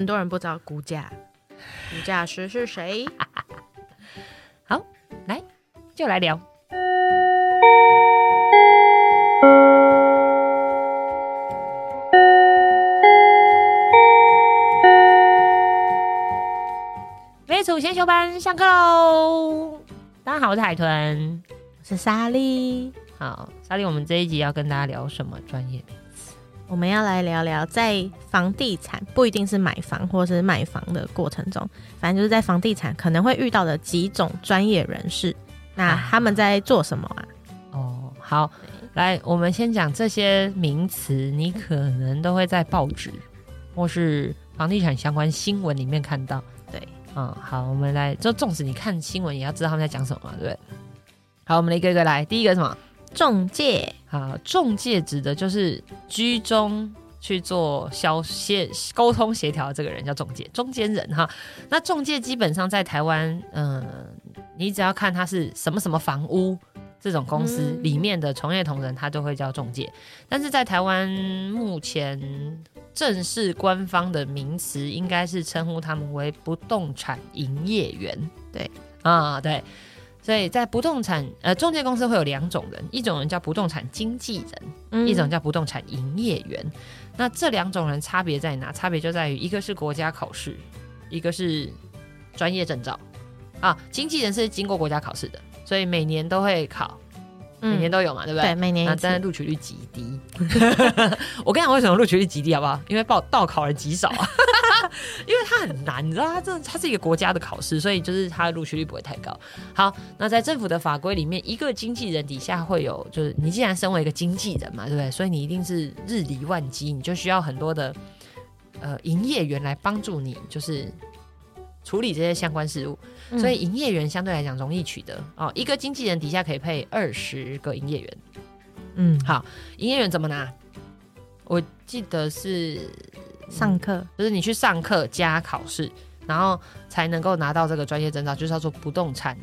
很多人不知道估价，估价师是谁？好，来就来聊。微楚先修班上课喽！大家好，我是海豚，我是莎莉。好，莎莉，我们这一集要跟大家聊什么专业？我们要来聊聊，在房地产不一定是买房或是卖房的过程中，反正就是在房地产可能会遇到的几种专业人士。那他们在做什么啊？哦，好，来，我们先讲这些名词，你可能都会在报纸或是房地产相关新闻里面看到。对，嗯，好，我们来，就纵使你看新闻，也要知道他们在讲什么嘛，对不对？好，我们一个一个来，第一个什么？中介。啊，中介指的就是居中去做消协沟通协调的这个人叫中介，中间人哈。那中介基本上在台湾，嗯，你只要看他是什么什么房屋这种公司里面的从业同仁，他就会叫中介。但是在台湾目前正式官方的名词应该是称呼他们为不动产营业员。对，啊，对。所以在不动产呃中介公司会有两种人，一种人叫不动产经纪人，一种叫不动产营业员。那这两种人差别在哪？差别就在于一个是国家考试，一个是专业证照。啊，经纪人是经过国家考试的，所以每年都会考。每年都有嘛，对不对？对，每年。但是录取率极低。我跟你讲，为什么录取率极低，好不好？因为报报考人极少啊。因为它很难，你知道，它这它是一个国家的考试，所以就是它的录取率不会太高。好，那在政府的法规里面，一个经纪人底下会有，就是你既然身为一个经纪人嘛，对不对？所以你一定是日理万机，你就需要很多的呃营业员来帮助你，就是。处理这些相关事务，所以营业员相对来讲容易取得哦。一个经纪人底下可以配二十个营业员。嗯，好，营业员怎么拿？我记得是上课，就是你去上课加考试，然后才能够拿到这个专业证照，就是叫做不动产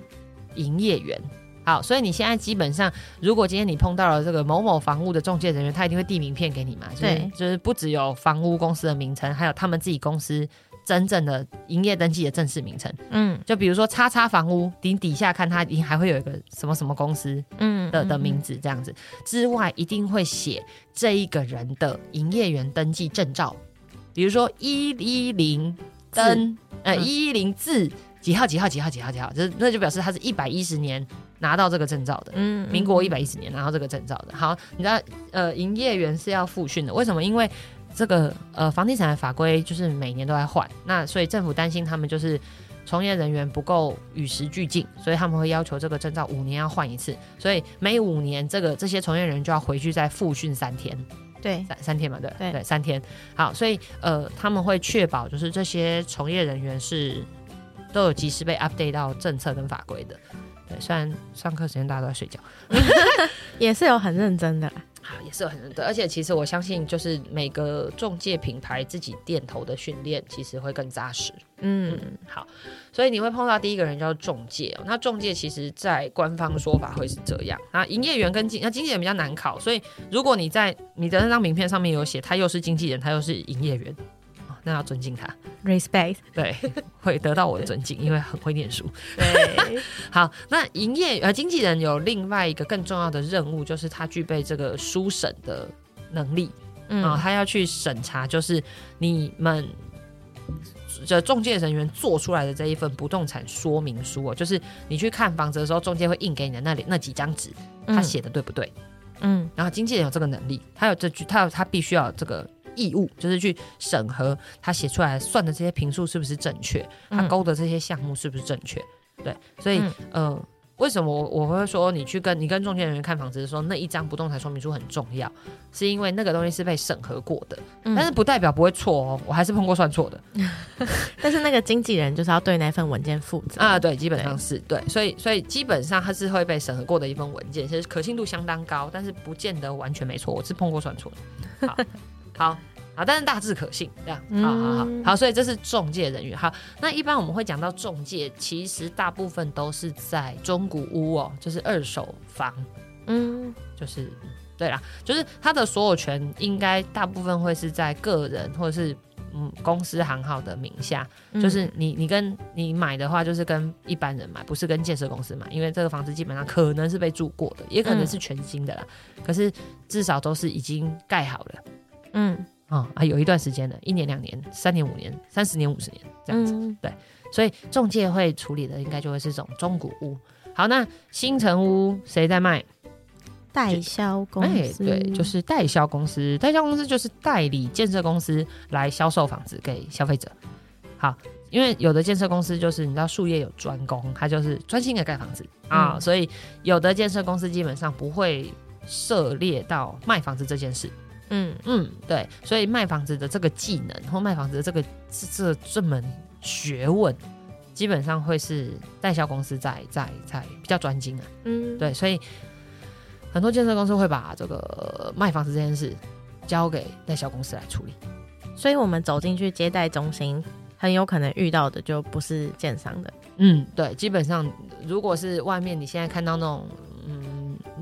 营业员。好，所以你现在基本上，如果今天你碰到了这个某某房屋的中介人员，他一定会递名片给你嘛？对，就是不只有房屋公司的名称，还有他们自己公司。真正的营业登记的正式名称，嗯，就比如说叉叉房屋，顶底下看它一定还会有一个什么什么公司，嗯的的名字这样子，之外一定会写这一个人的营业员登记证照，比如说一一零登，呃一一零字几号几号几号几号几号，这那就表示他是一百一十年拿到这个证照的，嗯，民国一百一十年拿到这个证照的。好，你知道呃营业员是要复训的，为什么？因为这个呃，房地产的法规就是每年都在换，那所以政府担心他们就是从业人员不够与时俱进，所以他们会要求这个证照五年要换一次，所以每五年这个这些从业人员就要回去再复训三天，对，三三天嘛，对对对，三天。好，所以呃，他们会确保就是这些从业人员是都有及时被 update 到政策跟法规的。对，虽然上课时间大家都在睡觉，也是有很认真的。也是很认真，而且其实我相信，就是每个中介品牌自己店头的训练，其实会更扎实。嗯，好，所以你会碰到第一个人叫中介哦。那中介其实在官方说法会是这样，那营业员跟经那经纪人比较难考，所以如果你在你的那张名片上面有写他又是经纪人，他又是营业员。那要尊敬他，respect，对，会得到我的尊敬，因为很会念书。对，好，那营业呃经纪人有另外一个更重要的任务，就是他具备这个书审的能力，啊，他要去审查，就是你们这中介人员做出来的这一份不动产说明书哦，就是你去看房子的时候，中介会印给你的那里那几张纸，他写的对不对？嗯，然后经纪人有这个能力，他有这句，他有他必须要这个。义务就是去审核他写出来算的这些评数是不是正确，他勾的这些项目是不是正确？对，所以呃，为什么我我会说你去跟你跟中介人员看房子的时候，那一张不动产说明书很重要，是因为那个东西是被审核过的，但是不代表不会错哦，我还是碰过算错的。但是那个经纪人就是要对那份文件负责啊，对，基本上是对，所以所以基本上它是会被审核过的一份文件，其实可信度相当高，但是不见得完全没错，我是碰过算错的。好。好好，但是大致可信，这样，好好好，好，所以这是中介人员。好，那一般我们会讲到中介，其实大部分都是在中古屋哦，就是二手房，嗯，就是对啦，就是他的所有权应该大部分会是在个人或者是嗯公司行号的名下，就是你你跟你买的话，就是跟一般人买，不是跟建设公司买，因为这个房子基本上可能是被住过的，也可能是全新的啦。可是至少都是已经盖好了，嗯啊啊，有一段时间了，一年、两年、三年、五年、三十年、五十年这样子，对。所以中介会处理的应该就会是这种中古屋。好，那新城屋谁在卖？代销公司。对，就是代销公司。代销公司就是代理建设公司来销售房子给消费者。好，因为有的建设公司就是你知道术业有专攻，他就是专心的盖房子啊，所以有的建设公司基本上不会涉猎到卖房子这件事。嗯嗯，对，所以卖房子的这个技能或卖房子的这个这这门。学问基本上会是代销公司在在在比较专精啊，嗯，对，所以很多建设公司会把这个卖房子这件事交给代销公司来处理，所以我们走进去接待中心，很有可能遇到的就不是建商的，嗯，对，基本上如果是外面你现在看到那种嗯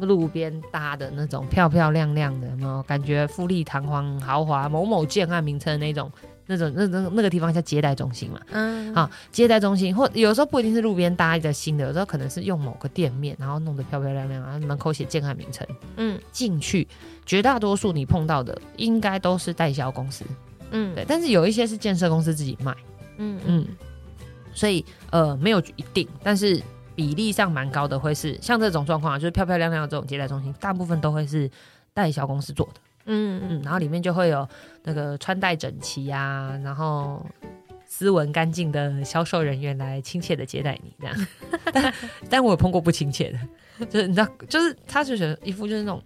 路边搭的那种漂漂亮亮的，然后感觉富丽堂皇豪华某某建案名称那种。那种那那那个地方叫接待中心嘛，嗯，好，接待中心或有时候不一定是路边搭一个新的，有时候可能是用某个店面，然后弄得漂漂亮亮，然后门口写建案名称，嗯，进去绝大多数你碰到的应该都是代销公司，嗯，对，但是有一些是建设公司自己卖，嗯。嗯，所以呃没有一定，但是比例上蛮高的，会是像这种状况，就是漂漂亮亮的这种接待中心，大部分都会是代销公司做的。嗯嗯，然后里面就会有那个穿戴整齐呀，然后斯文干净的销售人员来亲切的接待你这样。但但我有碰过不亲切的，就是你知道，就是他就觉得一副就是那种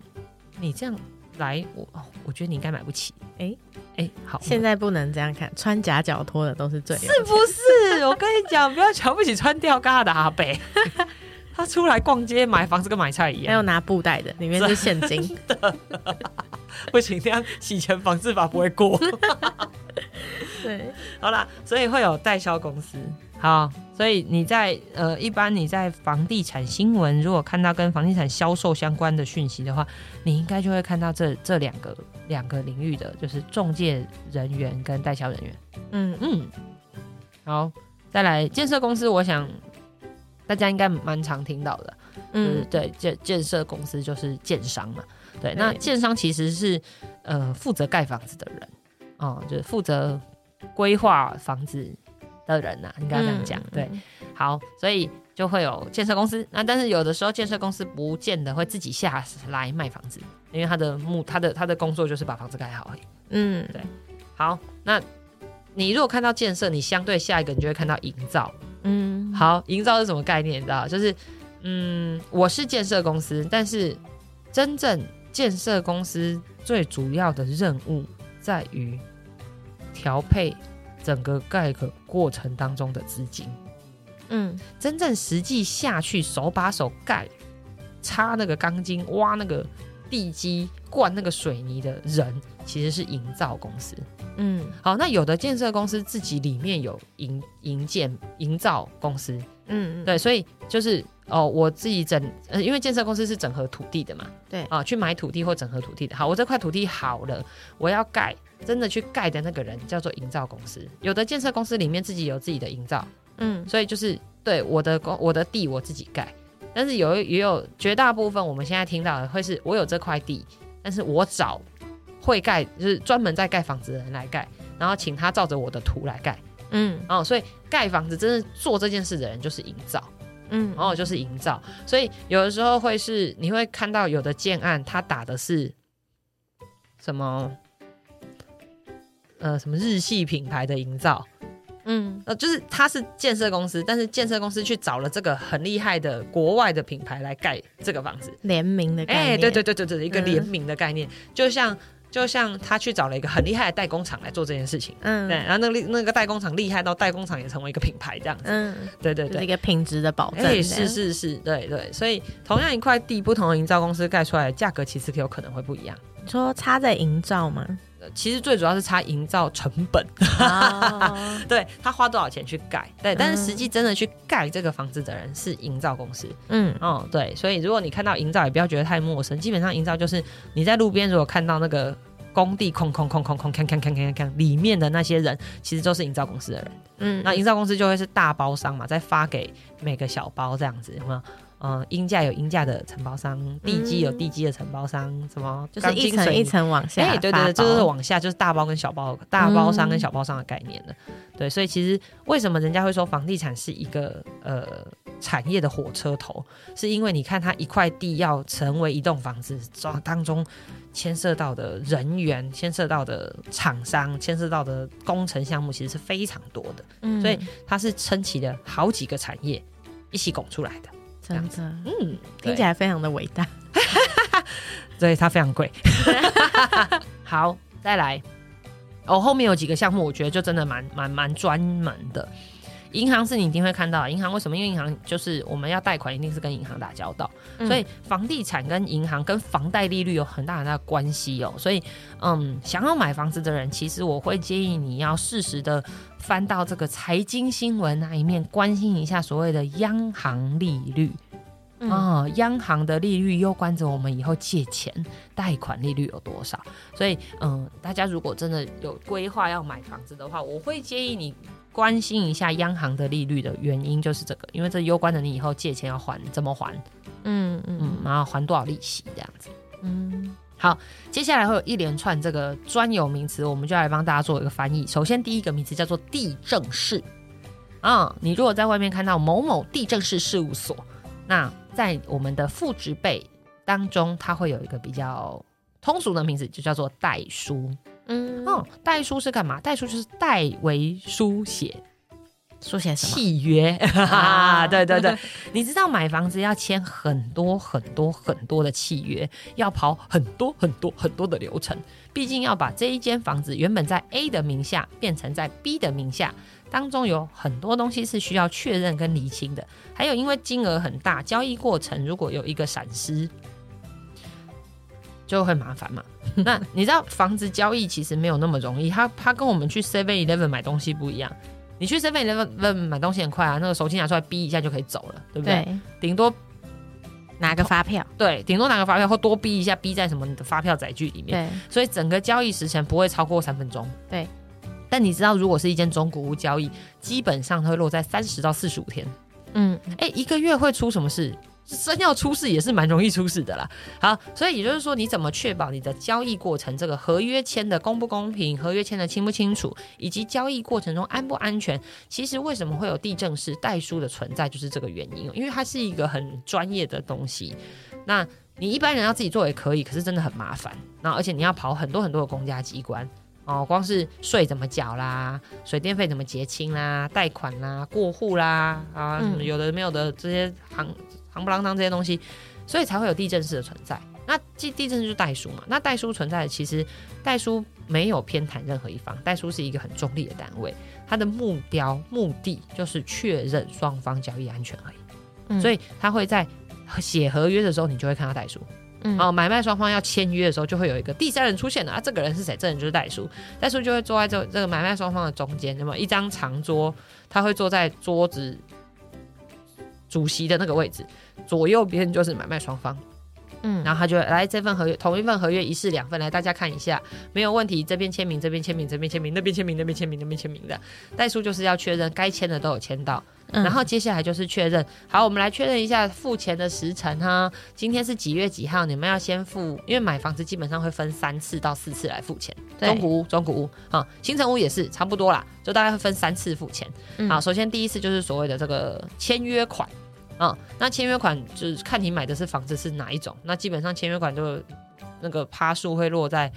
你这样来，我哦，我觉得你应该买不起。哎哎，好，现在不能这样看，穿夹脚拖的都是最是不是？我跟你讲，不要瞧不起穿吊嘎的阿北。他出来逛街买房子跟买菜一样，还有拿布袋的，里面是现金的。不行，这样洗钱防治法不会过。对，好啦，所以会有代销公司。好，所以你在呃，一般你在房地产新闻，如果看到跟房地产销售相关的讯息的话，你应该就会看到这这两个两个领域的，就是中介人员跟代销人员。嗯。嗯，好，再来建设公司，我想。大家应该蛮常听到的，嗯，对，建建设公司就是建商嘛，对，那建商其实是呃负责盖房子的人，哦，就是负责规划房子的人呐，应该这样讲，对，好，所以就会有建设公司，那但是有的时候建设公司不见得会自己下来卖房子，因为他的目他的他的工作就是把房子盖好而已，嗯，对，好，那你如果看到建设，你相对下一个你就会看到营造。嗯，好，营造是什么概念？你知道，就是，嗯，我是建设公司，但是真正建设公司最主要的任务在于调配整个盖个过程当中的资金。嗯，真正实际下去手把手盖、插那个钢筋、挖那个地基、灌那个水泥的人，其实是营造公司。嗯，好，那有的建设公司自己里面有营营建营造公司，嗯，对，所以就是哦，我自己整，呃，因为建设公司是整合土地的嘛，对，啊，去买土地或整合土地的，好，我这块土地好了，我要盖，真的去盖的那个人叫做营造公司，有的建设公司里面自己有自己的营造，嗯，所以就是对我的公我的地我自己盖，但是有也有绝大部分我们现在听到的会是我有这块地，但是我找。会盖就是专门在盖房子的人来盖，然后请他照着我的图来盖，嗯，哦，所以盖房子真的做这件事的人就是营造，嗯，然后就是营造，所以有的时候会是你会看到有的建案他打的是什么，呃，什么日系品牌的营造，嗯，呃，就是他是建设公司，但是建设公司去找了这个很厉害的国外的品牌来盖这个房子，联名的概念，哎，对对对对对，一个联名的概念，就像。就像他去找了一个很厉害的代工厂来做这件事情，嗯，对，然后那个那个代工厂厉害到代工厂也成为一个品牌这样子，嗯，对对对，一个品质的保证，是是是，对对，所以同样一块地，不同的营造公司盖出来的价格其实有可能会不一样。你说差在营造吗？其实最主要是差营造成本，对他花多少钱去盖，对，但是实际真的去盖这个房子的人是营造公司，嗯，哦，对，所以如果你看到营造，也不要觉得太陌生，基本上营造就是你在路边如果看到那个工地空空空空空看看看看看，里面的那些人其实都是营造公司的人。嗯，那营造公司就会是大包商嘛，再发给每个小包这样子，有没有？嗯，阴价有阴价的承包商，地基有地基的承包商，什么就是一层一层往下。哎，对对对，就是往下，就是大包跟小包，大包商跟小包商的概念了。对，所以其实为什么人家会说房地产是一个呃产业的火车头，是因为你看它一块地要成为一栋房子，当中牵涉到的人员、牵涉到的厂商、牵涉到的工程项目，其实是非常多的。嗯，所以它是撑起了好几个产业一起拱出来的。真的，嗯，听起来非常的伟大，所以它非常贵。好，再来，哦，后面有几个项目，我觉得就真的蛮蛮蛮专门的。银行是你一定会看到，银行为什么？因为银行就是我们要贷款，一定是跟银行打交道，所以房地产跟银行跟房贷利率有很大很大的关系哦。所以，嗯，想要买房子的人，其实我会建议你要适时的。翻到这个财经新闻那一面，关心一下所谓的央行利率啊，央行的利率攸关着我们以后借钱贷款利率有多少。所以，嗯，大家如果真的有规划要买房子的话，我会建议你关心一下央行的利率的原因，就是这个，因为这攸关着你以后借钱要还怎么还，嗯嗯，然后还多少利息这样子，嗯。好，接下来会有一连串这个专有名词，我们就来帮大家做一个翻译。首先，第一个名词叫做地政士。啊，你如果在外面看到某某地政士事务所，那在我们的副职辈当中，它会有一个比较通俗的名字，就叫做代书。嗯，哦，代书是干嘛？代书就是代为书写。书写契约啊？对对对，你知道买房子要签很多很多很多的契约，要跑很多很多很多的流程。毕竟要把这一间房子原本在 A 的名下变成在 B 的名下，当中有很多东西是需要确认跟厘清的。还有因为金额很大，交易过程如果有一个闪失，就会麻烦嘛。那你知道房子交易其实没有那么容易，它它跟我们去 Seven Eleven 买东西不一样。你去 Seven Eleven 买东西很快啊，那个手机拿出来逼一下就可以走了，对不对？顶多拿个发票，对，顶多拿个发票或多逼一下，逼在什么的发票载具里面。对，所以整个交易时程不会超过三分钟。对，但你知道，如果是一间中古屋交易，基本上它会落在三十到四十五天。嗯，哎，一个月会出什么事？真要出事也是蛮容易出事的啦。好，所以也就是说，你怎么确保你的交易过程这个合约签的公不公平，合约签的清不清楚，以及交易过程中安不安全？其实为什么会有地政士代书的存在，就是这个原因。因为它是一个很专业的东西。那你一般人要自己做也可以，可是真的很麻烦。那而且你要跑很多很多的公家机关哦，光是税怎么缴啦，水电费怎么结清啦，贷款啦，过户啦，啊，有的没有的这些行。夯不啷当这些东西，所以才会有地震式的存在。那地地震就是代书嘛？那代书存在的，其实代书没有偏袒任何一方，代书是一个很中立的单位，它的目标目的就是确认双方交易安全而已。所以他会在写合约的时候，你就会看到代书。嗯，哦，买卖双方要签约的时候，就会有一个第三人出现了啊，这个人是谁？这人就是代书，代书就会坐在这这个买卖双方的中间，那么一张长桌，他会坐在桌子。主席的那个位置，左右边就是买卖双方，嗯，然后他就来这份合约，同一份合约一式两份，来大家看一下，没有问题，这边签名，这边签名，这边签名，那边签名，那边签名，那边签名的。代书就是要确认该签的都有签到，然后接下来就是确认，好，我们来确认一下付钱的时辰哈，今天是几月几号？你们要先付，因为买房子基本上会分三次到四次来付钱，中古屋、中古屋啊，新城屋也是差不多啦，就大概会分三次付钱。好，首先第一次就是所谓的这个签约款。啊，那签约款就是看你买的是房子是哪一种，那基本上签约款就那个趴数会落在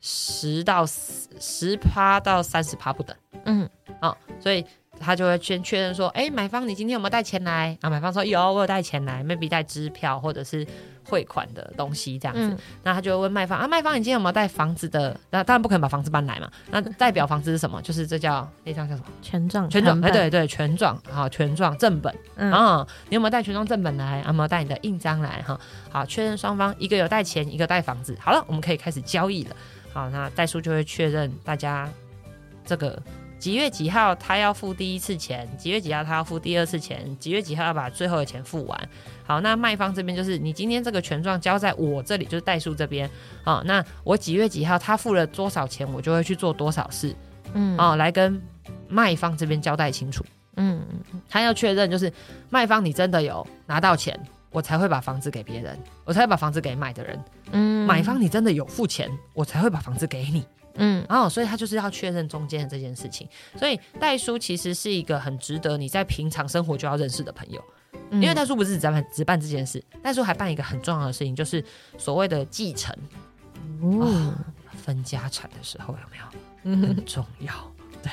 十到十趴到三十趴不等。嗯，啊，所以他就会先确认说，哎，买方你今天有没有带钱来？啊，买方说有，我有带钱来，maybe 带支票或者是。汇款的东西这样子，那他就问卖方啊，卖方你今天有没有带房子的？那当然不可能把房子搬来嘛。那代表房子是什么？就是这叫那张叫什么？权状。权状。哎，对对，权状。好，权状正本。啊，你有没有带权状正本来？有没有带你的印章来？哈，好，确认双方一个有带钱，一个带房子。好了，我们可以开始交易了。好，那代书就会确认大家这个。几月几号他要付第一次钱，几月几号他要付第二次钱，几月几号要把最后的钱付完。好，那卖方这边就是你今天这个权状交在我这里，就是代数这边。好，那我几月几号他付了多少钱，我就会去做多少事。嗯，哦，来跟卖方这边交代清楚。嗯，他要确认就是卖方你真的有拿到钱，我才会把房子给别人，我才会把房子给买的人。嗯，买方你真的有付钱，我才会把房子给你。嗯，然后所以他就是要确认中间的这件事情。所以代书其实是一个很值得你在平常生活就要认识的朋友，因为代书不是只办只办这件事，代书还办一个很重要的事情，就是所谓的继承。哦，分家产的时候有没有很重要？对。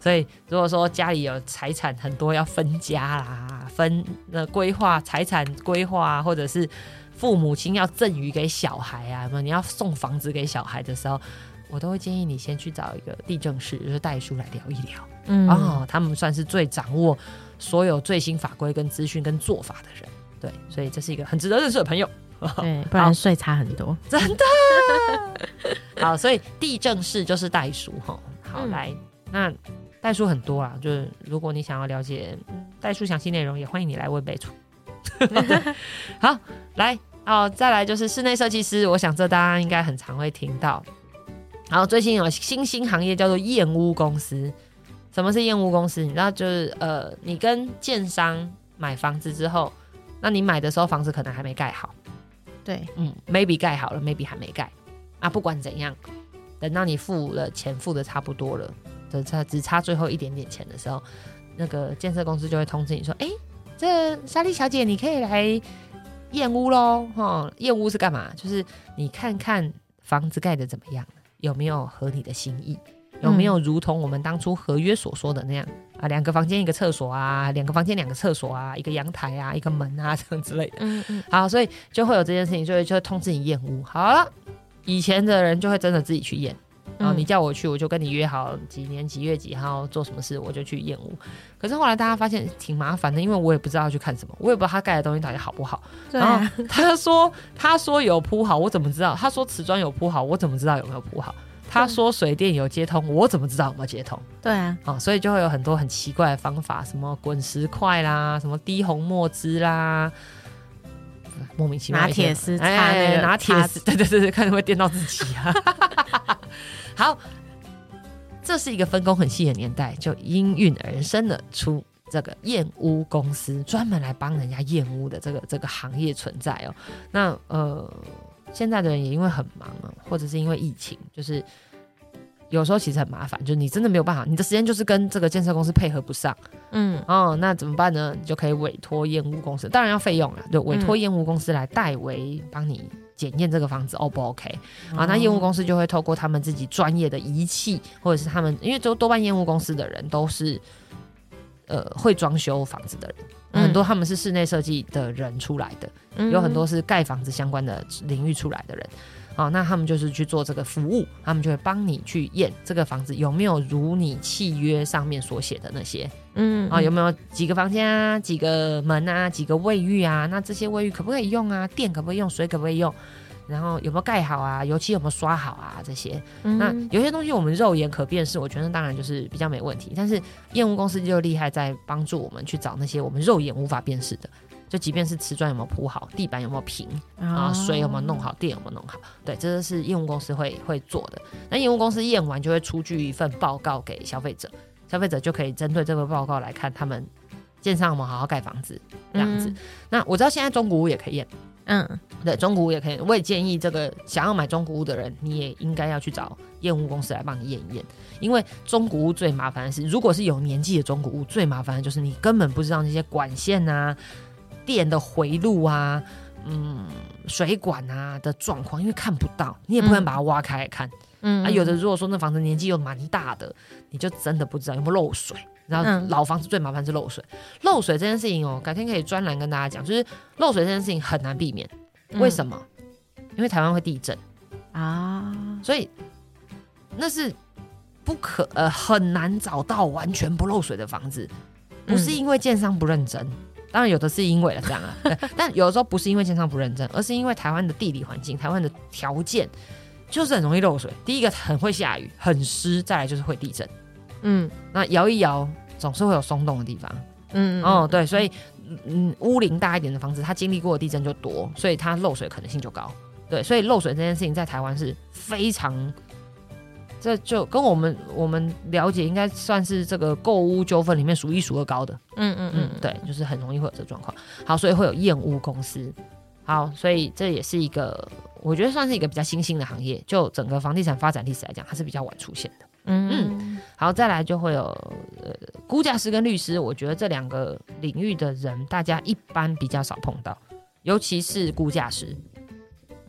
所以，如果说家里有财产很多要分家啦，分呃规划财产规划，或者是父母亲要赠予给小孩啊，什么你要送房子给小孩的时候，我都会建议你先去找一个地政士，就是代书来聊一聊。嗯，哦，他们算是最掌握所有最新法规跟资讯跟做法的人。对，所以这是一个很值得认识的朋友。对，不然税差很多，真的。好，所以地政士就是代书哈。好，来那。代书很多啦，就是如果你想要了解代书详细内容，也欢迎你来问备处。好，来哦，再来就是室内设计师，我想这大家应该很常会听到。然后最近有新兴行业叫做燕屋公司。什么是燕屋公司？你知道就是呃，你跟建商买房子之后，那你买的时候房子可能还没盖好。对，嗯，maybe 盖好了，maybe 还没盖。啊，不管怎样，等到你付了钱，付的差不多了。只差只差最后一点点钱的时候，那个建设公司就会通知你说：“哎，这莎莉小姐，你可以来验屋喽！哈，验屋是干嘛？就是你看看房子盖的怎么样，有没有合你的心意，有没有如同我们当初合约所说的那样啊？两个房间一个厕所啊，两个房间两个厕所啊，一个阳台啊，一个门啊，这样之类的。嗯嗯。好，所以就会有这件事情，就会就会通知你验屋。好了，以前的人就会真的自己去验。然后你叫我去，我就跟你约好几年几月几号做什么事，我就去验屋。可是后来大家发现挺麻烦的，因为我也不知道去看什么，我也不知道他盖的东西到底好不好。然后他说他说有铺好，我怎么知道？他说瓷砖有铺好，我怎么知道有没有铺好？他说水电有接通，我怎么知道有没有接通？对啊，啊，所以就会有很多很奇怪的方法，什么滚石块啦，什么滴红墨汁啦，莫名其妙拿铁丝擦那个拿铁丝，对对对对，看会会电到自己啊。好，这是一个分工很细的年代，就应运而生的出这个验屋公司，专门来帮人家验屋的这个这个行业存在哦。那呃，现在的人也因为很忙啊，或者是因为疫情，就是有时候其实很麻烦，就是你真的没有办法，你的时间就是跟这个建设公司配合不上，嗯哦，那怎么办呢？你就可以委托验屋公司，当然要费用了，就委托验屋公司来代为帮你。检验这个房子 O 不 OK 啊？那业务公司就会透过他们自己专业的仪器，或者是他们，因为都多半业务公司的人都是呃会装修房子的人，很多他们是室内设计的人出来的，有很多是盖房子相关的领域出来的人。哦，那他们就是去做这个服务，他们就会帮你去验这个房子有没有如你契约上面所写的那些，嗯，啊，有没有几个房间啊，几个门啊，几个卫浴啊？那这些卫浴可不可以用啊？电可不可以用？水可不可以用？然后有没有盖好啊？油漆有没有刷好啊？这些，那有些东西我们肉眼可辨识，我觉得当然就是比较没问题。但是验屋公司就厉害在帮助我们去找那些我们肉眼无法辨识的。就即便是瓷砖有没有铺好，地板有没有平啊，水有没有弄好，电有没有弄好，对，这都是验屋公司会会做的。那验屋公司验完就会出具一份报告给消费者，消费者就可以针对这个报告来看他们建商有没有好好盖房子这样子。那我知道现在中古屋也可以验，嗯，对，中古屋也可以。我也建议这个想要买中古屋的人，你也应该要去找验屋公司来帮你验一验，因为中古屋最麻烦的是，如果是有年纪的中古屋，最麻烦的就是你根本不知道那些管线啊。电的回路啊，嗯，水管啊的状况，因为看不到，你也不能把它挖开来看。嗯，啊，有的如果说那房子年纪又蛮大的，你就真的不知道有没有漏水。然后老房子最麻烦是漏水，漏水这件事情哦，改天可以专栏跟大家讲，就是漏水这件事情很难避免。为什么？因为台湾会地震啊，所以那是不可呃很难找到完全不漏水的房子，不是因为建商不认真。当然有的是因为了这样啊，但有的时候不是因为建商不认真，而是因为台湾的地理环境、台湾的条件就是很容易漏水。第一个很会下雨，很湿，再来就是会地震。嗯，那摇一摇总是会有松动的地方。嗯，哦，对，所以嗯，屋龄大一点的房子，它经历过的地震就多，所以它漏水可能性就高。对，所以漏水这件事情在台湾是非常，这就跟我们我们了解，应该算是这个购屋纠纷里面数一数二高的。嗯嗯嗯，对，就是很容易会有这状况。好，所以会有验屋公司。好，所以这也是一个，我觉得算是一个比较新兴的行业。就整个房地产发展历史来讲，它是比较晚出现的。嗯嗯。好，再来就会有呃估价师跟律师，我觉得这两个领域的人，大家一般比较少碰到，尤其是估价师。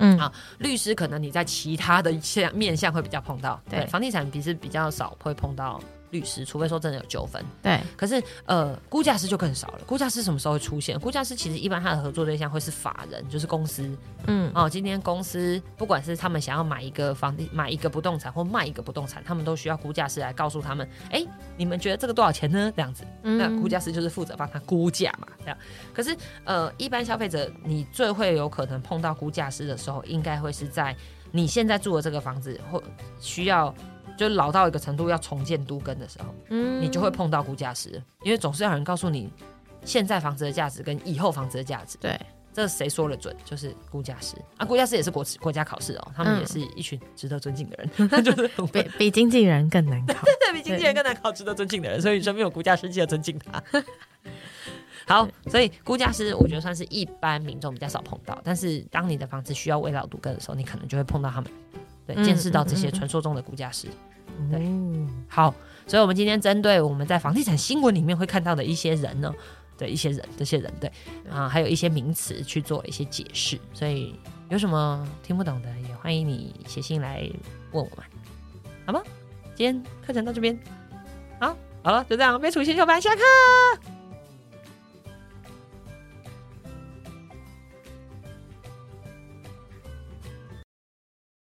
嗯啊，律师可能你在其他的项面向会比较碰到，对，房地产比是比较少会碰到。律师，除非说真的有纠纷，对。可是，呃，估价师就更少了。估价师什么时候会出现？估价师其实一般他的合作对象会是法人，就是公司。嗯。哦，今天公司不管是他们想要买一个房地买一个不动产或卖一个不动产，他们都需要估价师来告诉他们，哎，你们觉得这个多少钱呢？这样子。那估价师就是负责帮他估价嘛，这样。可是，呃，一般消费者你最会有可能碰到估价师的时候，应该会是在你现在住的这个房子或需要。就老到一个程度要重建都根的时候，嗯，你就会碰到估价师，因为总是要有人告诉你现在房子的价值跟以后房子的价值。对，这谁说了准？就是估价师啊，估价师也是国国家考试哦，他们也是一群值得尊敬的人，就是 比比经纪人更难考，比经纪人更难考，值得尊敬的人。所以身边有估价师，记得尊敬他。好，所以估价师我觉得算是一般民众比较少碰到，但是当你的房子需要围绕都根的时候，你可能就会碰到他们。对，见识到这些传说中的估价师。对，好，所以我们今天针对我们在房地产新闻里面会看到的一些人呢，对一些人，这些人对啊，还有一些名词去做了一些解释。所以有什么听不懂的，也欢迎你写信来问我们，好吗？今天课程到这边，好，好了，就这样，被处新秀班下课。